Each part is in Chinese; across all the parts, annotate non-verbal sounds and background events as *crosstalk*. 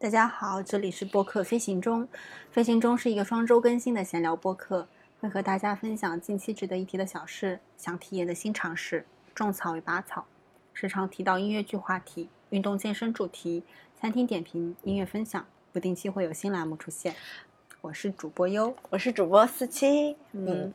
大家好，这里是播客飞行中。飞行中是一个双周更新的闲聊播客，会和大家分享近期值得一提的小事、想体验的新尝试、种草与拔草，时常提到音乐剧话题、运动健身主题、餐厅点评、音乐分享，不定期会有新栏目出现。我是主播优，我是主播四七，嗯。嗯，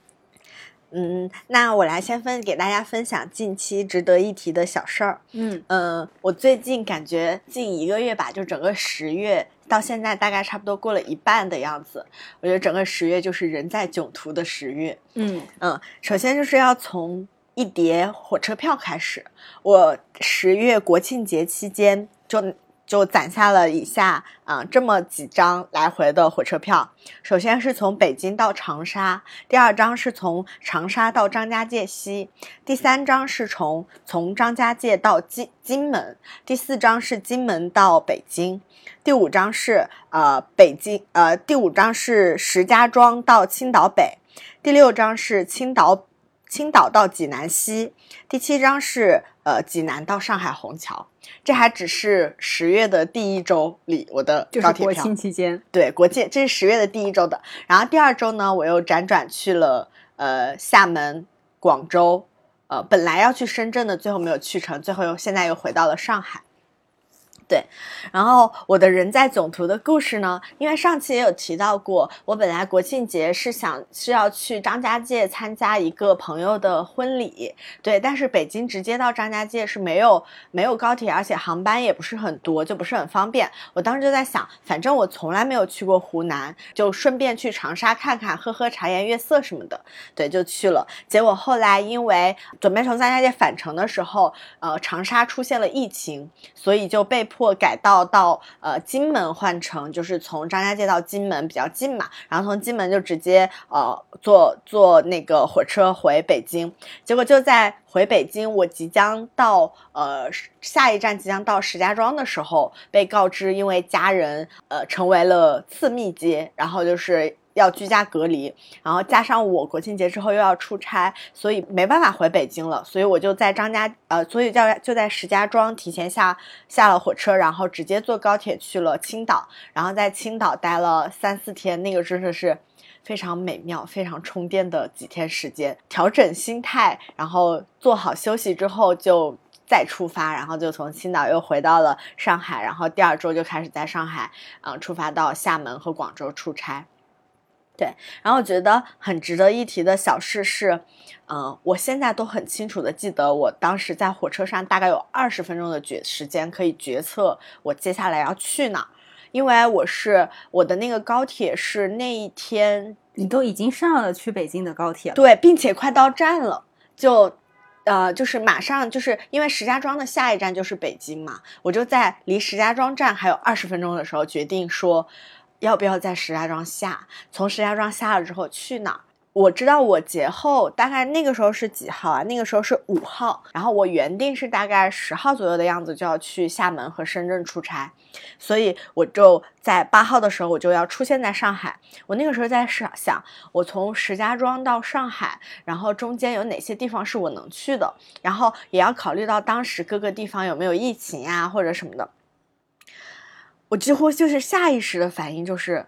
那我来先分给大家分享近期值得一提的小事儿。嗯嗯，我最近感觉近一个月吧，就整个十月到现在大概差不多过了一半的样子。我觉得整个十月就是人在囧途的十月。嗯嗯，首先就是要从一叠火车票开始。我十月国庆节期间就。就攒下了以下啊这么几张来回的火车票，首先是从北京到长沙，第二张是从长沙到张家界西，第三张是从从张家界到金金门，第四张是金门到北京，第五张是呃北京呃第五张是石家庄到青岛北，第六张是青岛。青岛到济南西，第七张是呃济南到上海虹桥，这还只是十月的第一周里我的高铁票。国庆期间，对国庆，这是十月的第一周的。然后第二周呢，我又辗转去了呃厦门、广州，呃本来要去深圳的，最后没有去成，最后又现在又回到了上海。对，然后我的人在囧途的故事呢？因为上期也有提到过，我本来国庆节是想是要去张家界参加一个朋友的婚礼，对，但是北京直接到张家界是没有没有高铁，而且航班也不是很多，就不是很方便。我当时就在想，反正我从来没有去过湖南，就顺便去长沙看看，喝喝茶颜悦色什么的，对，就去了。结果后来因为准备从张家界返程的时候，呃，长沙出现了疫情，所以就被迫。或改道到呃金门换乘，就是从张家界到金门比较近嘛，然后从金门就直接呃坐坐那个火车回北京，结果就在回北京，我即将到呃下一站即将到石家庄的时候，被告知因为家人呃成为了次密接，然后就是。要居家隔离，然后加上我国庆节之后又要出差，所以没办法回北京了。所以我就在张家，呃，所以就就在石家庄提前下下了火车，然后直接坐高铁去了青岛，然后在青岛待了三四天。那个真的是非常美妙、非常充电的几天时间，调整心态，然后做好休息之后就再出发，然后就从青岛又回到了上海，然后第二周就开始在上海，嗯，出发到厦门和广州出差。对，然后我觉得很值得一提的小事是，嗯，我现在都很清楚的记得，我当时在火车上大概有二十分钟的决时间可以决策我接下来要去哪，因为我是我的那个高铁是那一天，你都已经上了去北京的高铁了，对，并且快到站了，就，呃，就是马上就是因为石家庄的下一站就是北京嘛，我就在离石家庄站还有二十分钟的时候决定说。要不要在石家庄下？从石家庄下了之后去哪儿？我知道我节后大概那个时候是几号啊？那个时候是五号。然后我原定是大概十号左右的样子就要去厦门和深圳出差，所以我就在八号的时候我就要出现在上海。我那个时候在想，想我从石家庄到上海，然后中间有哪些地方是我能去的，然后也要考虑到当时各个地方有没有疫情呀或者什么的。我几乎就是下意识的反应就是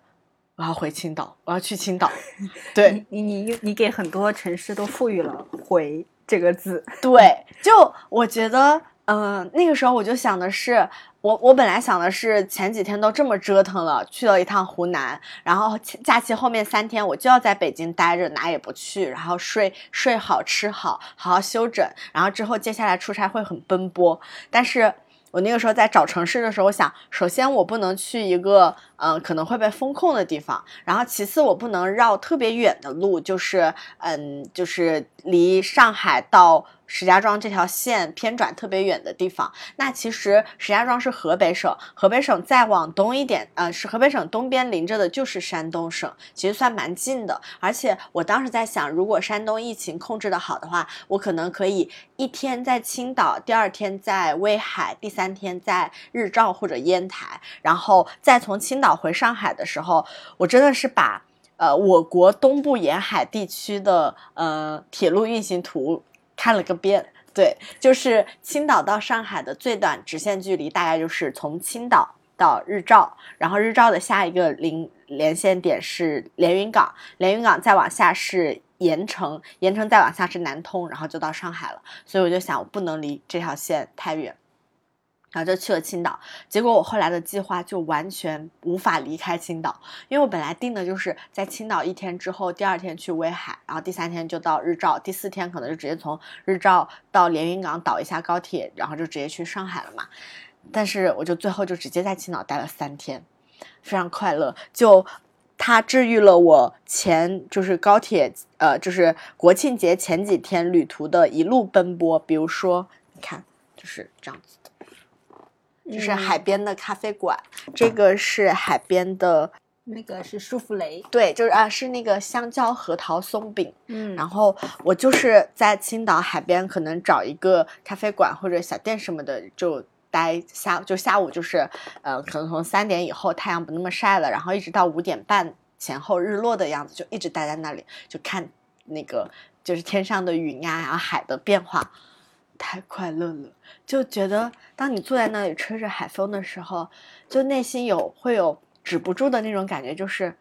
我要回青岛，我要去青岛。*laughs* 对你，你你给很多城市都赋予了“回”这个字。对，就我觉得，嗯，那个时候我就想的是，我我本来想的是前几天都这么折腾了，去了一趟湖南，然后假期后面三天我就要在北京待着，哪也不去，然后睡睡好吃好，好好休整，然后之后接下来出差会很奔波，但是。我那个时候在找城市的时候，我想，首先我不能去一个，嗯，可能会被封控的地方，然后其次我不能绕特别远的路，就是，嗯，就是离上海到。石家庄这条线偏转特别远的地方，那其实石家庄是河北省，河北省再往东一点，呃，是河北省东边临着的就是山东省，其实算蛮近的。而且我当时在想，如果山东疫情控制的好的话，我可能可以一天在青岛，第二天在威海，第三天在日照或者烟台，然后再从青岛回上海的时候，我真的是把呃我国东部沿海地区的呃铁路运行图。看了个遍，对，就是青岛到上海的最短直线距离大概就是从青岛到日照，然后日照的下一个连连线点是连云港，连云港再往下是盐城，盐城再往下是南通，然后就到上海了。所以我就想，我不能离这条线太远。然后就去了青岛，结果我后来的计划就完全无法离开青岛，因为我本来定的就是在青岛一天之后，第二天去威海，然后第三天就到日照，第四天可能就直接从日照到连云港倒一下高铁，然后就直接去上海了嘛。但是我就最后就直接在青岛待了三天，非常快乐。就它治愈了我前就是高铁呃就是国庆节前几天旅途的一路奔波，比如说你看就是这样子的。就是海边的咖啡馆，这个是海边的，那个是舒芙蕾，对，就是啊，是那个香蕉核桃松饼。嗯，然后我就是在青岛海边，可能找一个咖啡馆或者小店什么的，就待下，就下午就是，呃，可能从三点以后太阳不那么晒了，然后一直到五点半前后日落的样子，就一直待在那里，就看那个就是天上的云呀，然后海的变化。太快乐了，就觉得当你坐在那里吹着海风的时候，就内心有会有止不住的那种感觉，就是。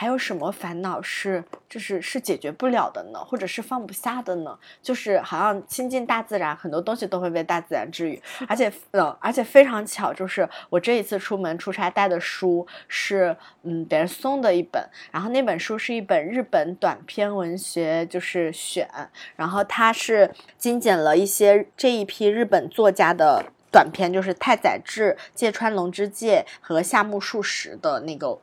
还有什么烦恼是就是是解决不了的呢？或者是放不下的呢？就是好像亲近大自然，很多东西都会被大自然治愈。而且，嗯，而且非常巧，就是我这一次出门出差带的书是，嗯，别人送的一本。然后那本书是一本日本短篇文学，就是选。然后它是精简了一些这一批日本作家的短篇，就是太宰治、芥川龙之介和夏目漱石的那个。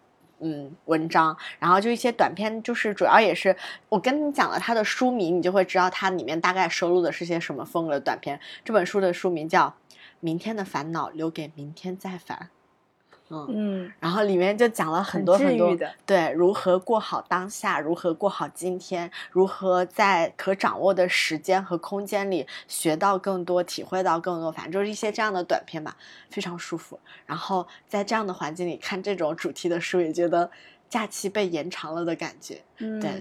嗯，文章，然后就一些短篇，就是主要也是我跟你讲了它的书名，你就会知道它里面大概收录的是些什么风格的短篇。这本书的书名叫《明天的烦恼留给明天再烦》。嗯，然后里面就讲了很多很多，对，如何过好当下，如何过好今天，如何在可掌握的时间和空间里学到更多，体会到更多，反正就是一些这样的短片吧，非常舒服。然后在这样的环境里看这种主题的书，也觉得假期被延长了的感觉。嗯。对，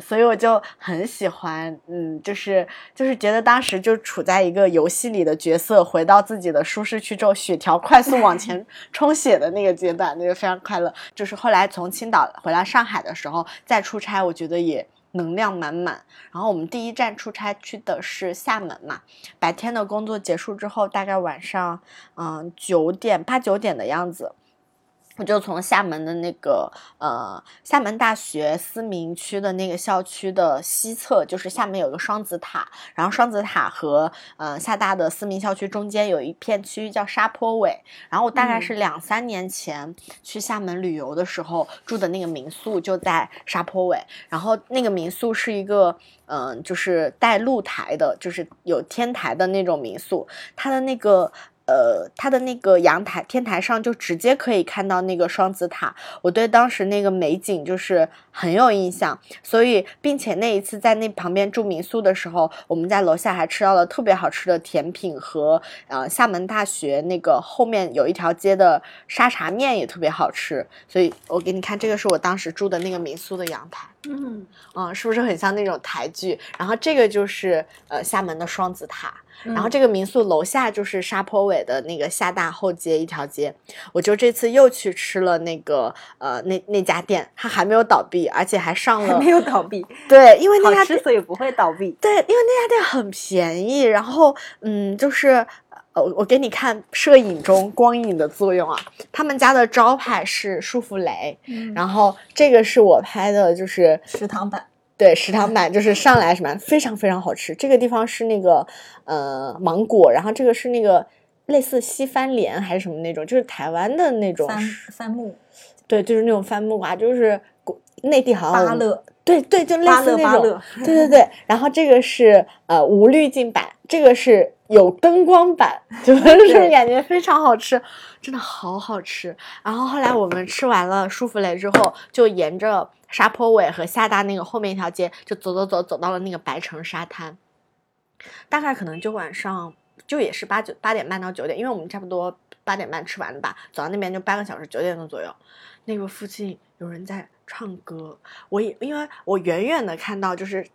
所以我就很喜欢，嗯，就是就是觉得当时就处在一个游戏里的角色，回到自己的舒适区之后，血条快速往前 *laughs* 充血的那个阶段，那个非常快乐。就是后来从青岛回来上海的时候再出差，我觉得也能量满满。然后我们第一站出差去的是厦门嘛，白天的工作结束之后，大概晚上嗯九点八九点的样子。我就从厦门的那个呃厦门大学思明区的那个校区的西侧，就是厦门有个双子塔，然后双子塔和呃厦大的思明校区中间有一片区域叫沙坡尾，然后我大概是两三年前去厦门旅游的时候住的那个民宿就在沙坡尾，然后那个民宿是一个嗯就是带露台的，就是有天台的那种民宿，它的那个。呃，它的那个阳台天台上就直接可以看到那个双子塔，我对当时那个美景就是很有印象。所以，并且那一次在那旁边住民宿的时候，我们在楼下还吃到了特别好吃的甜品和呃厦门大学那个后面有一条街的沙茶面也特别好吃。所以我给你看，这个是我当时住的那个民宿的阳台。嗯嗯，是不是很像那种台剧？然后这个就是呃厦门的双子塔。然后这个民宿楼下就是沙坡尾的那个厦大后街一条街，我就这次又去吃了那个呃那那家店，它还没有倒闭，而且还上了没有倒闭，对，因为那家之所以不会倒闭，对，因为那家店很便宜，然后嗯就是呃我给你看摄影中光影的作用啊，他们家的招牌是舒芙蕾，然后这个是我拍的就是食堂版。对，食堂版就是上来什么非常非常好吃。这个地方是那个呃芒果，然后这个是那个类似西番莲还是什么那种，就是台湾的那种番番木。对，就是那种番木瓜，就是内地好像芭乐。对对，就类似那种。对对对，然后这个是呃无滤镜版，这个是有灯光版，*laughs* 就是感觉非常好吃，真的好好吃。然后后来我们吃完了舒芙蕾之后，就沿着。沙坡尾和厦大那个后面一条街，就走走走走到了那个白城沙滩，大概可能就晚上就也是八九八点半到九点，因为我们差不多八点半吃完的吧，走到那边就半个小时，九点钟左右，那个附近有人在唱歌，我也因为我远远的看到就是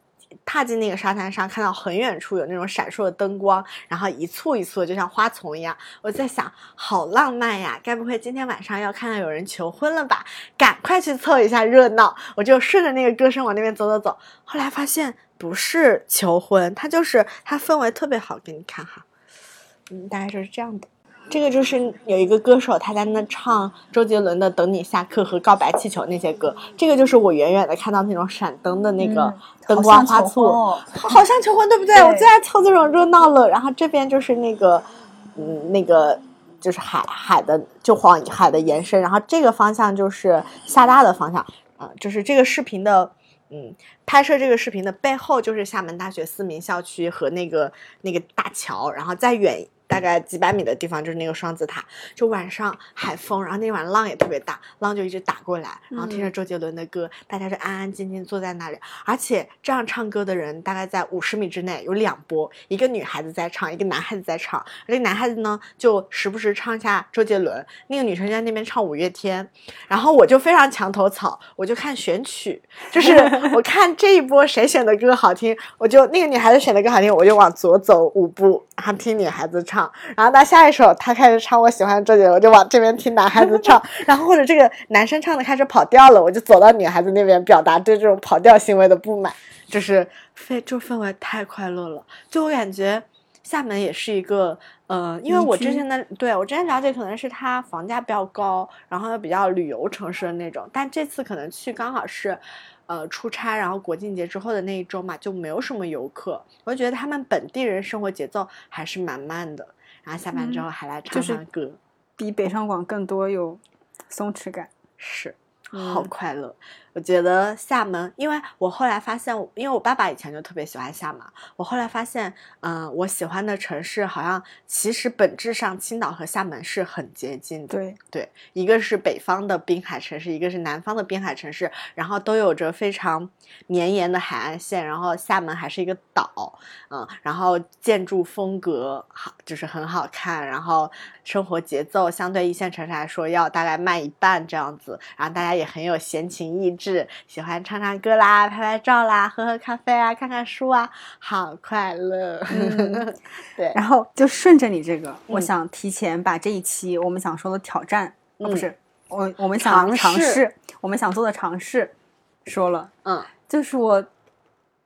踏进那个沙滩上，看到很远处有那种闪烁的灯光，然后一簇一簇，就像花丛一样。我在想，好浪漫呀！该不会今天晚上要看到有人求婚了吧？赶快去凑一下热闹！我就顺着那个歌声往那边走走走。后来发现不是求婚，它就是它氛围特别好，给你看哈。嗯，大概就是这样的。这个就是有一个歌手，他在那唱周杰伦的《等你下课》和《告白气球》那些歌。这个就是我远远的看到那种闪灯的那个灯光花簇，好像求婚，对不对？我最爱凑这种热闹了。然后这边就是那个，嗯，那个就是海海的，就黄海的延伸。然后这个方向就是厦大的方向啊，就是这个视频的，嗯，拍摄这个视频的背后就是厦门大学思明校区和那个那个大桥，然后再远。大概几百米的地方就是那个双子塔，就晚上海风，然后那晚浪也特别大，浪就一直打过来，然后听着周杰伦的歌，大家就安安静静坐在那里，而且这样唱歌的人大概在五十米之内有两波，一个女孩子在唱，一个男孩子在唱，那个男孩子呢就时不时唱一下周杰伦，那个女生在那边唱五月天，然后我就非常墙头草，我就看选曲，就是 *laughs* 我看这一波谁选的歌好听，我就那个女孩子选的歌好听，我就往左走五步，然后听女孩子唱。然后到下一首，他开始唱我喜欢的周杰伦，我就往这边听男孩子唱。然后或者这个男生唱的开始跑调了，我就走到女孩子那边表达对这种跑调行为的不满。就是非就氛围太快乐了，就我感觉厦门也是一个，呃，因为我之前的对我之前了解可能是它房价比较高，然后又比较旅游城市的那种，但这次可能去刚好是。呃，出差，然后国庆节之后的那一周嘛，就没有什么游客。我就觉得他们本地人生活节奏还是蛮慢的。然后下班之后还来唱唱歌，比北上广更多有松弛感，是。好快乐，我觉得厦门，因为我后来发现，因为我爸爸以前就特别喜欢厦门，我后来发现，嗯，我喜欢的城市好像其实本质上青岛和厦门是很接近的。对对，一个是北方的滨海城市，一个是南方的滨海城市，然后都有着非常绵延的海岸线，然后厦门还是一个岛，嗯，然后建筑风格好，就是很好看，然后生活节奏相对一线城市来说要大概慢一半这样子，然后大家也。很有闲情逸致，喜欢唱唱歌啦、拍拍照啦、喝喝咖啡啊、看看书啊，好快乐。*laughs* 对，然后就顺着你这个，我想提前把这一期我们想说的挑战，不是我我们想尝试，我们想做的尝试说了。嗯，就是我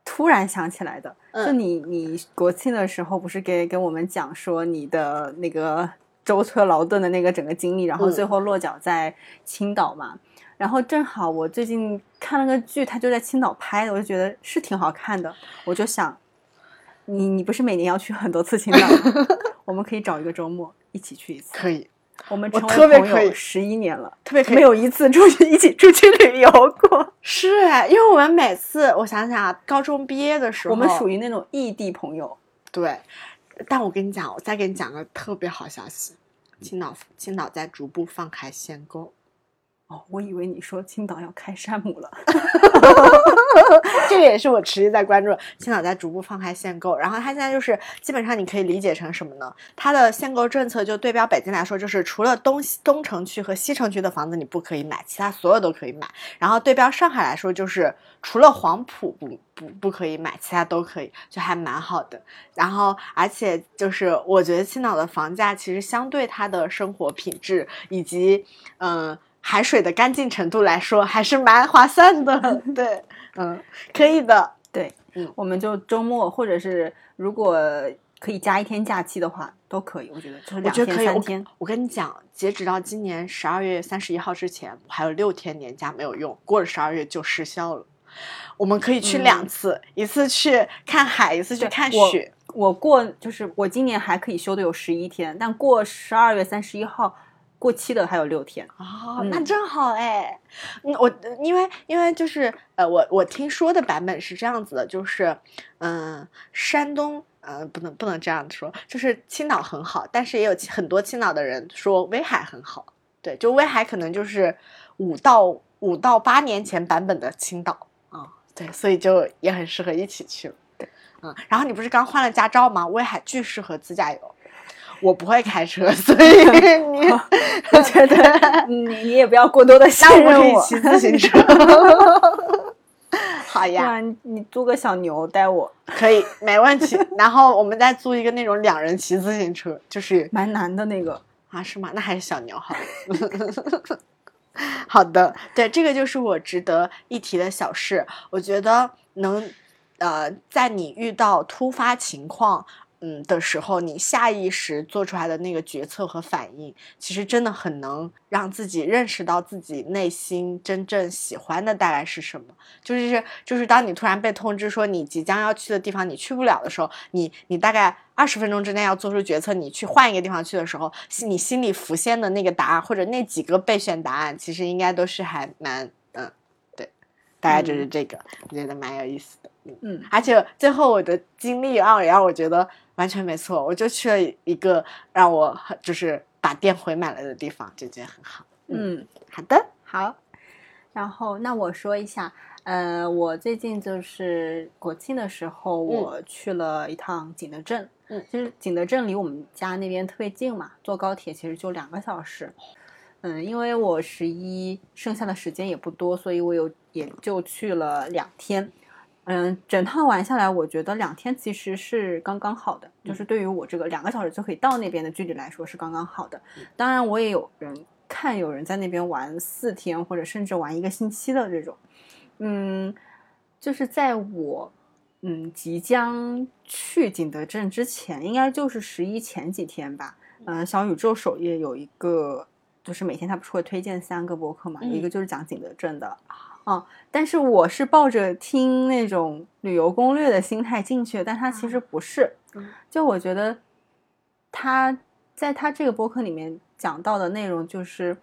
突然想起来的，就你你国庆的时候不是给给我们讲说你的那个舟车劳顿的那个整个经历，然后最后落脚在青岛嘛？然后正好我最近看了个剧，他就在青岛拍的，我就觉得是挺好看的。我就想，你你不是每年要去很多次青岛吗？*laughs* 我们可以找一个周末一起去一次。可以，我们成为朋友十一年了，特别可以，没有一次出去一起出去旅游过。是哎，因为我们每次我想想啊，高中毕业的时候，我们属于那种异地朋友。对，但我跟你讲，我再给你讲个特别好消息，青岛青岛在逐步放开限购。哦，我以为你说青岛要开山姆了，*laughs* 这个也是我持续在关注。青岛在逐步放开限购，然后它现在就是基本上你可以理解成什么呢？它的限购政策就对标北京来说，就是除了东西东城区和西城区的房子你不可以买，其他所有都可以买。然后对标上海来说，就是除了黄埔不不不可以买，其他都可以，就还蛮好的。然后而且就是我觉得青岛的房价其实相对它的生活品质以及嗯。海水的干净程度来说，还是蛮划算的。*laughs* 对，嗯，可以的。对，嗯，我们就周末，或者是如果可以加一天假期的话，都可以。我觉得就是两天三天。我跟你讲，截止到今年十二月三十一号之前，我还有六天年假没有用，过了十二月就失效了。我们可以去两次，一次去看海，一次去看雪。我过就是我今年还可以休的有十一天，但过十二月三十一号。过期的还有六天哦，那正好哎。嗯，我因为因为就是呃，我我听说的版本是这样子的，就是嗯，山东呃不能不能这样说，就是青岛很好，但是也有很多青岛的人说威海很好。对，就威海可能就是五到五到八年前版本的青岛啊。对，所以就也很适合一起去。对，嗯，然后你不是刚换了驾照吗？威海巨适合自驾游。我不会开车，所以 *laughs* 你 *laughs* 我觉得你你也不要过多的信任我。骑自行车。*laughs* 好呀，你租个小牛带我，可以，没问题。然后我们再租一个那种两人骑自行车，就是蛮难的那个。啊，是吗？那还是小牛好了。好的，对，这个就是我值得一提的小事。我觉得能，呃，在你遇到突发情况。嗯的时候，你下意识做出来的那个决策和反应，其实真的很能让自己认识到自己内心真正喜欢的大概是什么。就是就是当你突然被通知说你即将要去的地方你去不了的时候，你你大概二十分钟之内要做出决策，你去换一个地方去的时候，你心里浮现的那个答案或者那几个备选答案，其实应该都是还蛮，大概就是这个，我觉得蛮有意思的。嗯，而且最后我的经历啊也让我觉得。完全没错，我就去了一个让我很就是把店回满了的地方，就觉得很好。嗯，好的，好。然后那我说一下，呃，我最近就是国庆的时候，我去了一趟景德镇。嗯，就是景德镇离我们家那边特别近嘛，坐高铁其实就两个小时。嗯，因为我十一剩下的时间也不多，所以我有也就去了两天。嗯，整趟玩下来，我觉得两天其实是刚刚好的，就是对于我这个两个小时就可以到那边的距离来说是刚刚好的。当然，我也有人看有人在那边玩四天或者甚至玩一个星期的这种。嗯，就是在我嗯即将去景德镇之前，应该就是十一前几天吧。嗯，小宇宙首页有一个，就是每天他不是会推荐三个博客嘛，一个就是讲景德镇的。哦，但是我是抱着听那种旅游攻略的心态进去的，但他其实不是。就我觉得，他在他这个播客里面讲到的内容就是，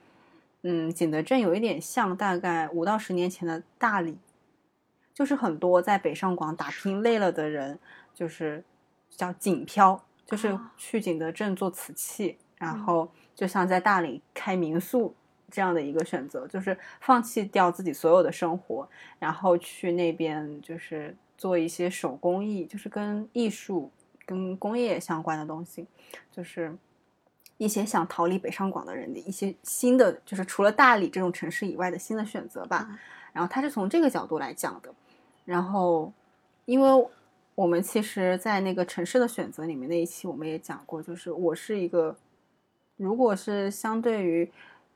嗯，景德镇有一点像大概五到十年前的大理，就是很多在北上广打拼累了的人，就是叫景漂，就是去景德镇做瓷器，然后就像在大理开民宿。这样的一个选择，就是放弃掉自己所有的生活，然后去那边就是做一些手工艺，就是跟艺术、跟工业相关的东西，就是一些想逃离北上广的人的一些新的，就是除了大理这种城市以外的新的选择吧。然后他是从这个角度来讲的。然后，因为我们其实，在那个城市的选择里面那一期，我们也讲过，就是我是一个，如果是相对于。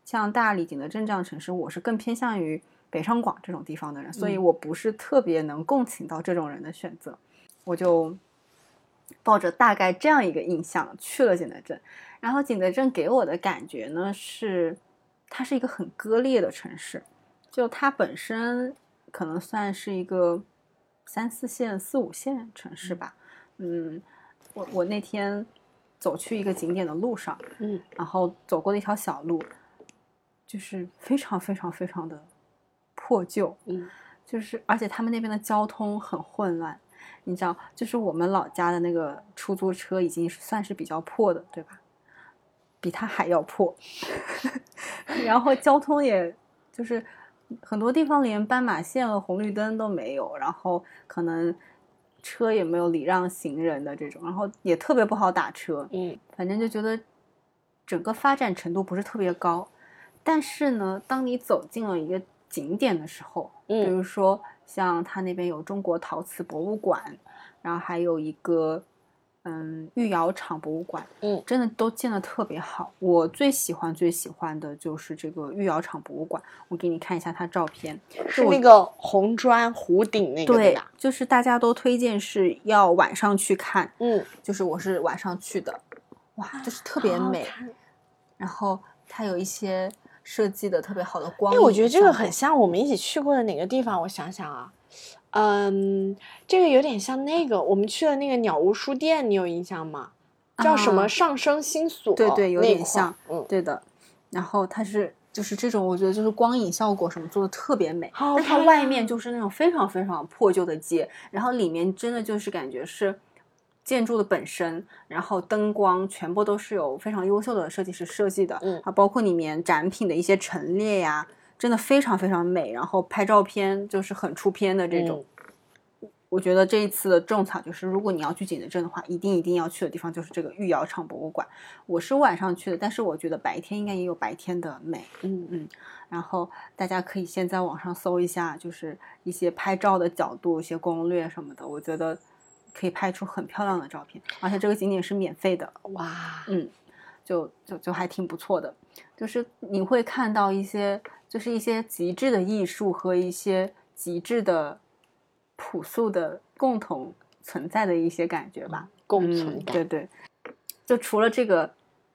像大理、景德镇这样的城市，我是更偏向于北上广这种地方的人，所以我不是特别能共情到这种人的选择，我就抱着大概这样一个印象去了景德镇。然后景德镇给我的感觉呢是，它是一个很割裂的城市，就它本身可能算是一个三四线、四五线城市吧。嗯，我我那天走去一个景点的路上，嗯，然后走过的一条小路。就是非常非常非常的破旧，嗯，就是而且他们那边的交通很混乱，你知道，就是我们老家的那个出租车已经算是比较破的，对吧？比它还要破，*laughs* 然后交通也就是很多地方连斑马线和红绿灯都没有，然后可能车也没有礼让行人的这种，然后也特别不好打车，嗯，反正就觉得整个发展程度不是特别高。但是呢，当你走进了一个景点的时候，嗯，比如说像他那边有中国陶瓷博物馆，然后还有一个嗯御窑厂博物馆，嗯，真的都建的特别好。我最喜欢最喜欢的就是这个御窑厂博物馆，我给你看一下它照片，是那个红砖弧顶那个对吧？就是大家都推荐是要晚上去看，嗯，就是我是晚上去的，哇，就是特别美，然后它有一些。设计的特别好的光，哎，我觉得这个很像我们一起去过的哪个地方？我想想啊，嗯，这个有点像那个我们去的那个鸟屋书店，你有印象吗？叫什么上升星所？对对，有点像，嗯，对的。然后它是就是这种，我觉得就是光影效果什么做的特别美。但它外面就是那种非常非常破旧的街，然后里面真的就是感觉是。建筑的本身，然后灯光全部都是有非常优秀的设计师设计的，嗯，啊，包括里面展品的一些陈列呀，真的非常非常美。然后拍照片就是很出片的这种，我觉得这一次的种草就是，如果你要去景德镇的话，一定一定要去的地方就是这个御窑厂博物馆。我是晚上去的，但是我觉得白天应该也有白天的美。嗯嗯，然后大家可以先在网上搜一下，就是一些拍照的角度、一些攻略什么的，我觉得可以拍出很漂亮的照片。而且这个景点是免费的，哇，嗯，就就就还挺不错的。就是你会看到一些，就是一些极致的艺术和一些极致的朴素的共同存在的一些感觉吧。嗯、共存感。对对，就除了这个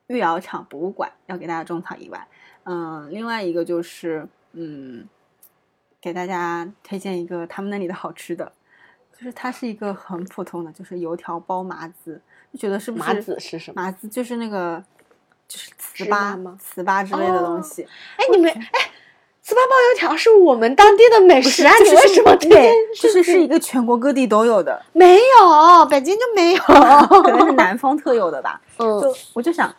御窑厂博物馆要给大家种草以外，嗯，另外一个就是嗯，给大家推荐一个他们那里的好吃的，就是它是一个很普通的，就是油条包麻子，就觉得是不是麻子是什么？麻子就是那个就是糍粑吗糍粑之类的东哦西。哎，你们哎，糍粑包油条是我们当地的美食啊！你为什么推对荐？就是是一个全国各地都有的，没有，北京就没有。*laughs* 可能是南方特有的吧。*laughs* 嗯，就我就想，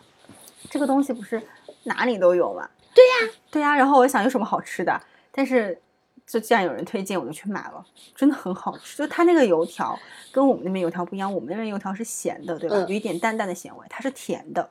这个东西不是哪里都有嘛？对呀，对呀。然后我想有什么好吃的，但是就既然有人推荐，我就去买了，真的很好吃。就它那个油条跟我们那边油条不一样，我们那边油条是咸的，对吧？嗯有一点淡淡的咸味，它是甜的，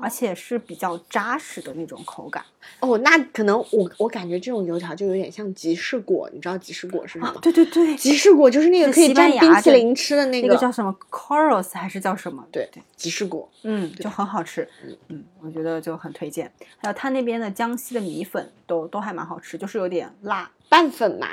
而且是比较扎实的那种口感。哦，那可能我我感觉这种油条就有点像吉士果，你知道吉士果是什么？对对对，吉士果就是那个可以蘸冰淇淋吃的那个那个叫什么 Coros 还是叫什么？对对。吉士果。嗯，就很好吃，嗯，我觉得就很推荐。还有他那边的江西的米粉都都还蛮好吃，就是有点辣，拌粉嘛，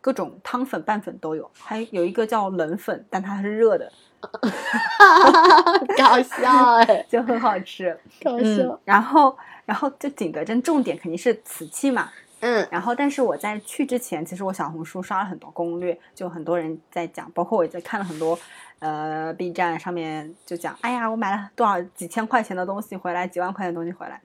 各种汤粉、拌粉都有。还有一个叫冷粉，但它是热的，*laughs* 搞笑哎，*laughs* 就很好吃。搞嗯，。然后然后就景德镇重点肯定是瓷器嘛。嗯然后，但是我在去之前，其实我小红书刷了很多攻略，就很多人在讲，包括我也在看了很多，呃，B 站上面就讲，哎呀，我买了多少几千块钱的东西回来，几万块钱的东西回来。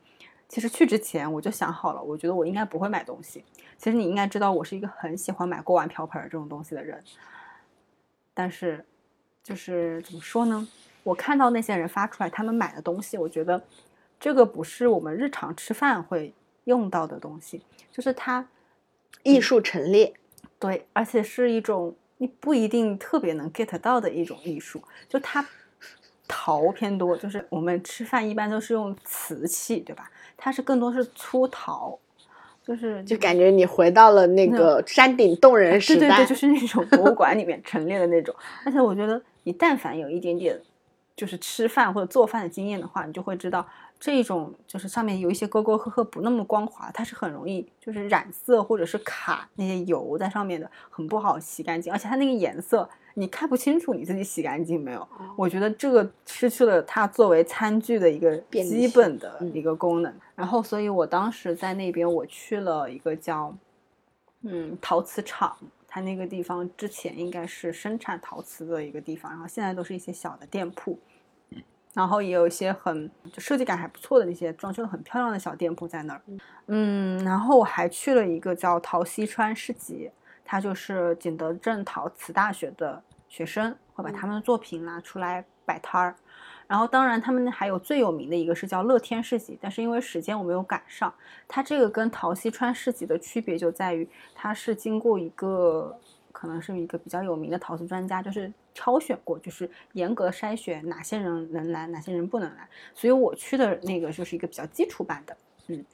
其实去之前我就想好了，我觉得我应该不会买东西。其实你应该知道，我是一个很喜欢买锅碗瓢盆儿这种东西的人。但是，就是怎么说呢？我看到那些人发出来他们买的东西，我觉得这个不是我们日常吃饭会用到的东西，就是它艺术陈列。对，而且是一种你不一定特别能 get 到的一种艺术，就它陶偏多，就是我们吃饭一般都是用瓷器，对吧？它是更多是粗陶，就是就感觉你回到了那个山顶洞人时代，对对对，就是那种博物馆里面陈列的那种。而且我觉得你但凡有一点点就是吃饭或者做饭的经验的话，你就会知道这种就是上面有一些沟沟壑壑不那么光滑，它是很容易就是染色或者是卡那些油在上面的，很不好洗干净。而且它那个颜色你看不清楚你自己洗干净没有。我觉得这个失去了它作为餐具的一个基本的嗯一个功能。然后，所以我当时在那边我去了一个叫嗯陶瓷厂。它那个地方之前应该是生产陶瓷的一个地方，然后现在都是一些小的店铺，然后也有一些很就设计感还不错的那些装修的很漂亮的小店铺在那儿。嗯，然后我还去了一个叫陶溪川市集，它就是景德镇陶瓷大学的学生会把他们的作品拿出来摆摊儿。然后，当然，他们还有最有名的一个是叫乐天市集，但是因为时间我没有赶上。它这个跟陶溪川市集的区别就在于，它是经过一个可能是一个比较有名的陶瓷专家，就是挑选过，就是严格筛选哪些人能来，哪些人不能来。所以我去的那个就是一个比较基础版的。嗯，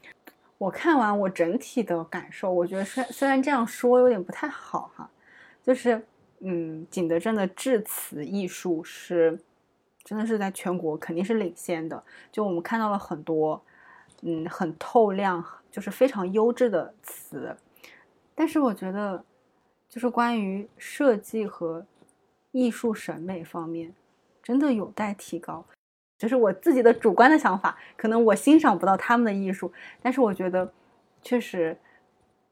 我看完我整体的感受，我觉得虽虽然这样说有点不太好哈，就是嗯，景德镇的制瓷艺术是。真的是在全国肯定是领先的。就我们看到了很多，嗯，很透亮，就是非常优质的瓷。但是我觉得，就是关于设计和艺术审美方面，真的有待提高。就是我自己的主观的想法，可能我欣赏不到他们的艺术，但是我觉得确实，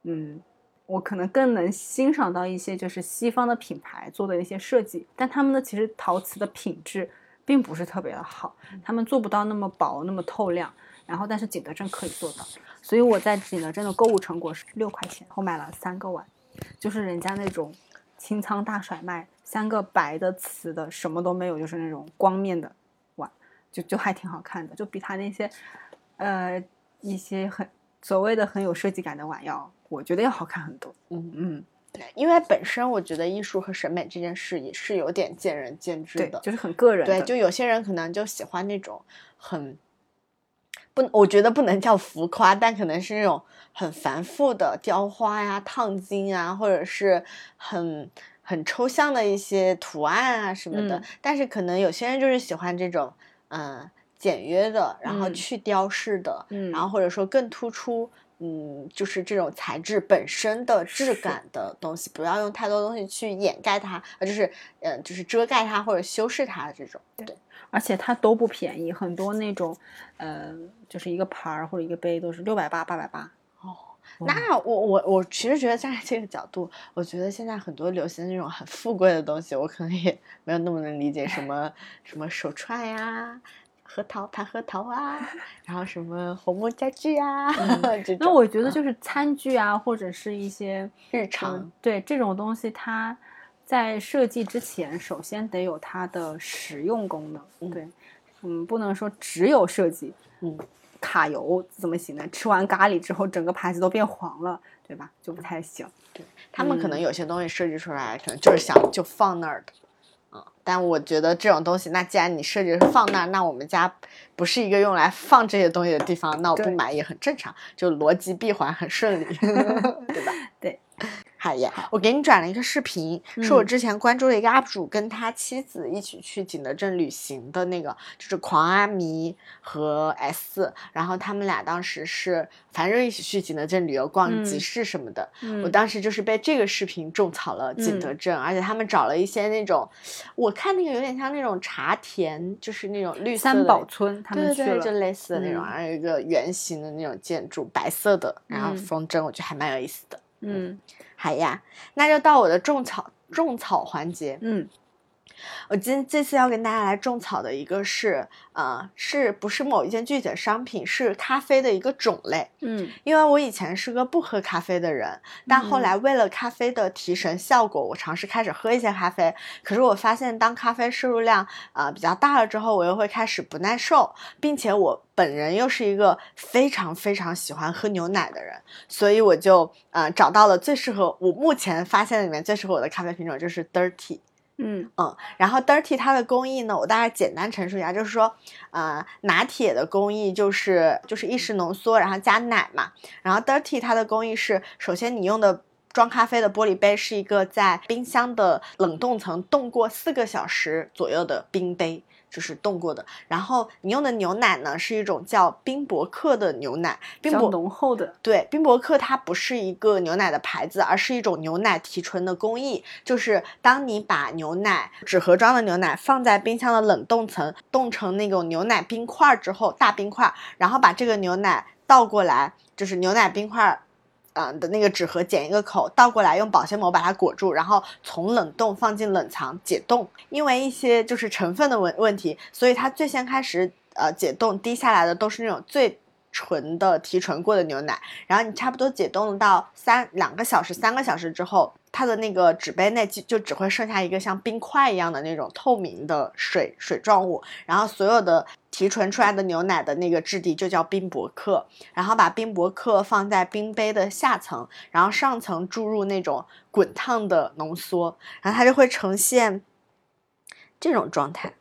嗯，我可能更能欣赏到一些就是西方的品牌做的一些设计，但他们的其实陶瓷的品质。并不是特别的好，他们做不到那么薄、那么透亮。然后，但是景德镇可以做到，所以我在景德镇的购物成果是六块钱，我买了三个碗，就是人家那种清仓大甩卖，三个白的瓷的，什么都没有，就是那种光面的碗，就就还挺好看的，就比他那些呃一些很所谓的很有设计感的碗要，我觉得要好看很多。嗯嗯，对，因为本身我觉得艺术和审美这件事也是有点见仁见智的，，就是很个人。对，就有些人可能就喜欢那种很不，我觉得不能叫浮夸，但可能是那种很繁复的雕花呀、烫金啊，或者是很很抽象的一些图案啊什么的。嗯但是可能有些人就是喜欢这种嗯简约的，然后嗯去雕饰的，嗯然后或者说更突出。嗯，就是这种材质本身的质感的东西，不要用太多东西去掩盖它，呃，就是，嗯、就是遮盖它或者修饰它的这种。对，而且它都不便宜，很多那种，呃，就是一个盘儿或者一个杯都是六百八、八百八。那我我我其实觉得站在这个角度，我觉得现在很多流行的那种很富贵的东西，我可能也 *laughs* 没有那么能理解，什么什么手串呀、核桃盘核桃啊，然后什么红木家具啊，*laughs* 嗯那我觉得嗯。就是餐具啊，或者是一些日常嗯对这种东西，它在设计之前，首先得有它的实用功能。嗯。对，嗯，不能说只有设计，嗯，卡油怎么行呢？吃完咖喱之后，整个盘子都变黄了，对吧？就不太行。对他们可能嗯有些东西设计出来，可能就是想就放那儿的。嗯，但我觉得这种东西，那既然你设计是放那儿，那我们家不是一个用来放这些东西的地方，那我不买也很正常，就逻辑闭环很顺利，*laughs* 对吧？对。好。呀，我给你转了一个视频，是我嗯。之前关注的一个 UP 主跟他妻子一起去景德镇旅行的那个，就是狂阿迷和 S，然后他们俩当时是反正一起去景德镇旅游逛嗯集市什么的，嗯。我当时就是被这个视频种草了景德镇，而且他们找了一些那种，我看那个有点像那种茶田，就是那种绿色三宝村他对对对，们去了，就类似的那种，嗯。然后有一个圆形的那种建筑，白色的，然后嗯。风筝，我觉得还蛮有意思的。嗯好呀，那就到我的种草种草环节。嗯我今这次要跟大家来种草的一个是，呃，是不是某一件具体的商品？是咖啡的一个种类。嗯因为我以前是个不喝咖啡的人，但后嗯来为了咖啡的提神效果，我尝试开始喝一些咖啡。可是我发现，当咖啡摄入量呃比较大了之后，我又会开始不耐受，并且我本人又是一个非常非常喜欢喝牛奶的人，所以我就呃找到了最适合我目前发现里面最适合我的咖啡品种，就是 Dirty。嗯嗯，然后 Dirty 它的工艺呢，我大概简单陈述一下，就是说，呃，拿铁的工艺就是就是意式浓缩，然后加奶嘛。然后 Dirty 它的工艺是，首先你用的装咖啡的玻璃杯是一个在冰箱的冷冻层冻过四个小时左右的冰杯。就是冻过的，然后你用的牛奶呢是一种叫冰博克的牛奶，冰比较博浓厚的，对，冰博克它不是一个牛奶的牌子，而是一种牛奶提纯的工艺。就是当你把牛奶纸盒装的牛奶放在冰箱的冷冻层，冻成那种牛奶冰块儿之后，大冰块儿，然后把这个牛奶倒过来，就是牛奶冰块儿。嗯的那个纸盒剪一个口，倒过来用保鲜膜把它裹住，然后从冷冻放进冷藏解冻。因为一些就是成分的问问题，所以它最先开始呃解冻滴下来的都是那种最纯的提纯过的牛奶。然后你差不多解冻到三两个小时、三个小时之后，它的那个纸杯内就就只会剩下一个像冰块一样的那种透明的水水状物，然后所有的提纯出来的牛奶的那个质地就叫冰博克，然后把冰博克放在冰杯的下层，然后上层注入那种滚烫的浓缩，然后它就会呈现这种状态。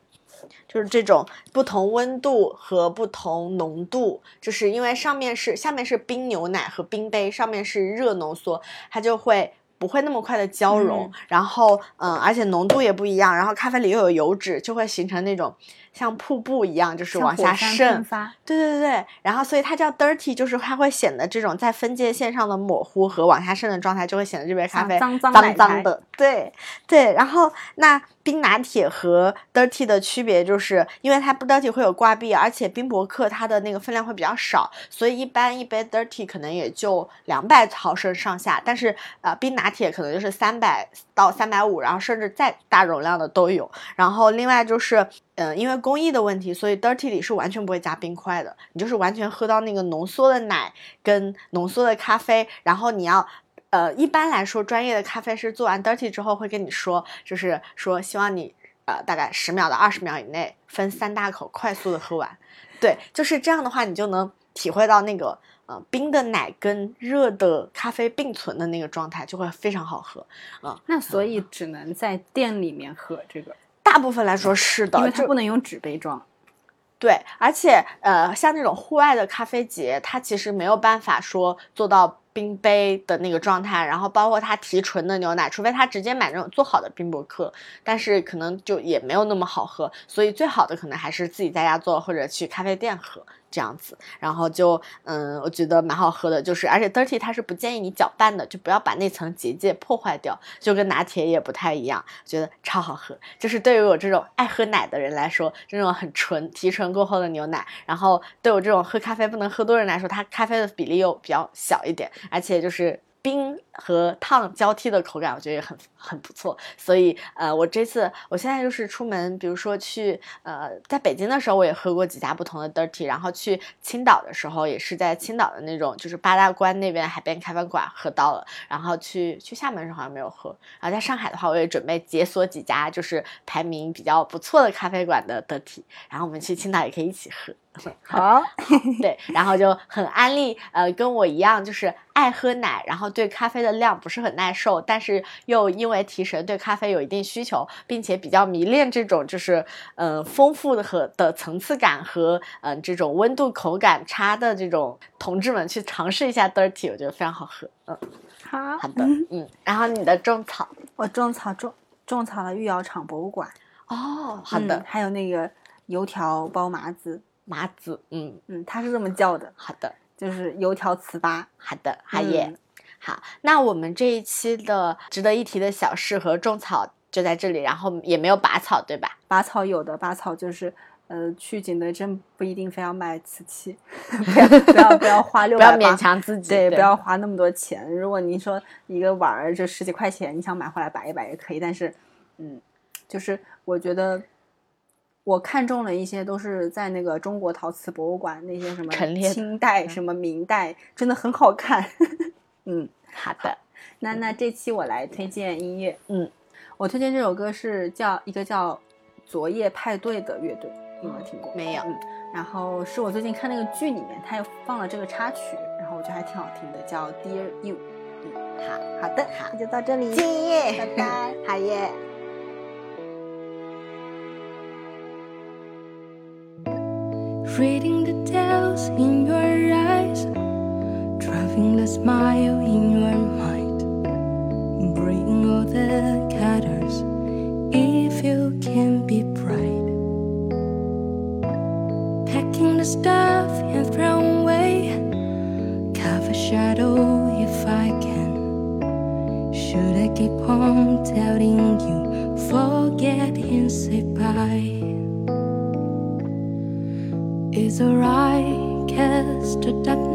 就是这种不同温度和不同浓度，就是因为上面是下面是冰牛奶和冰杯，上面是热浓缩，它就会不会那么快的交融，嗯。然后嗯，而且浓度也不一样，然后咖啡里又有油脂，就会形成那种像瀑布一样，就是往下渗。发，对对对对，然后所以它叫 dirty，就是它会显得这种在分界线上的模糊和往下渗的状态，就会显得这杯咖啡脏脏脏脏的。对对，然后那冰拿铁和 dirty 的区别就是，因为它不 dirty 会有挂壁，而且冰博客它的那个分量会比较少，所以一般一杯 dirty 可能也就两百毫升上下，但是呃冰拿铁可能就是三百到三百五，然后甚至再大容量的都有。然后另外就是，嗯、因为工艺的问题，所以 dirty 里是完全不会加冰块的，你就是完全喝到那个浓缩的奶跟浓缩的咖啡，然后你要。呃，一般来说，专业的咖啡师做完 dirty 之后会跟你说，就是说希望你呃大概十秒到二十秒以内分三大口快速的喝完。对，就是这样的话，你就能体会到那个呃冰的奶跟热的咖啡并存的那个状态，就会非常好喝。嗯，那所以只能在店里面喝这个，大部分来说是的，因为它不能用纸杯装。对，而且呃，像那种户外的咖啡节，它其实没有办法说做到冰杯的那个状态，然后包括它提纯的牛奶，除非他直接买那种做好的冰博克，但是可能就也没有那么好喝，所以最好的可能还是自己在家做或者去咖啡店喝这样子。然后就嗯，我觉得蛮好喝的，就是而且 dirty 它是不建议你搅拌的，就不要把那层结界破坏掉，就跟拿铁也不太一样，觉得超好喝。就是对于我这种爱喝奶的人来说，这种很纯提纯过后的牛奶，然后对我这种喝咖啡不能喝多人来说，它咖啡的比例又比较小一点，而且就是。冰和烫交替的口感，我觉得也很很不错。所以，呃，我这次我现在就是出门，比如说去呃，在北京的时候，我也喝过几家不同的 dirty，然后去青岛的时候，也是在青岛的那种就是八大关那边海边咖啡馆喝到了。然后去去厦门的时候好像没有喝。然后在上海的话，我也准备解锁几家就是排名比较不错的咖啡馆的 dirty，然后我们去青岛也可以一起喝。*laughs* 好，*laughs* 对，然后就很安利，呃，跟我一样，就是爱喝奶，然后对咖啡的量不是很耐受，但是又因为提神对咖啡有一定需求，并且比较迷恋这种就是呃丰富的和的层次感和嗯、呃、这种温度口感差的这种同志们去尝试一下 dirty，我觉得非常好喝。嗯，好好的，嗯，然后你的种草我种草种种草了御窑厂博物馆，哦，好的，嗯还有那个油条包麻子，麻子，嗯，嗯，他是这么叫的，好的。就是油条糍粑。好的，好耶。嗯好，那我们这一期的值得一提的小事和种草就在这里，然后也没有拔草，对吧？拔草有的，拔草就是。呃，去景德镇不一定非要买瓷器，*laughs* 不要不要不要花 *laughs* 六不要勉强自己，对，不要花那么多钱。如果您说一个碗儿就十几块钱，你想买回来摆一摆也可以，但是，嗯，就是我觉得我看中了一些都是在那个中国陶瓷博物馆那些什么清代、什么明代，真的很好看。*laughs* 嗯，好的，那那这期我来推荐音乐，嗯，我推荐这首歌是叫一个叫昨夜派对的乐队，你有没有听过？没有嗯，然后是我最近看那个剧里面，他又放了这个插曲，然后我觉得还挺好听的，叫 Dear You。嗯，好好的，好那就到这里，今夜，拜拜。好耶。Reading the tales in your eyes, driving the smile in your mind, bring all the colors if you can be bright. Packing the stuff and throw away, cover shadow if I can. Should I keep on telling you, forget and say bye? It's alright, cause the darkness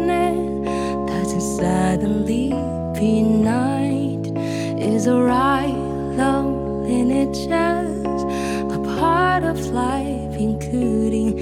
that the leafy night is a right loneliness, a part of life, including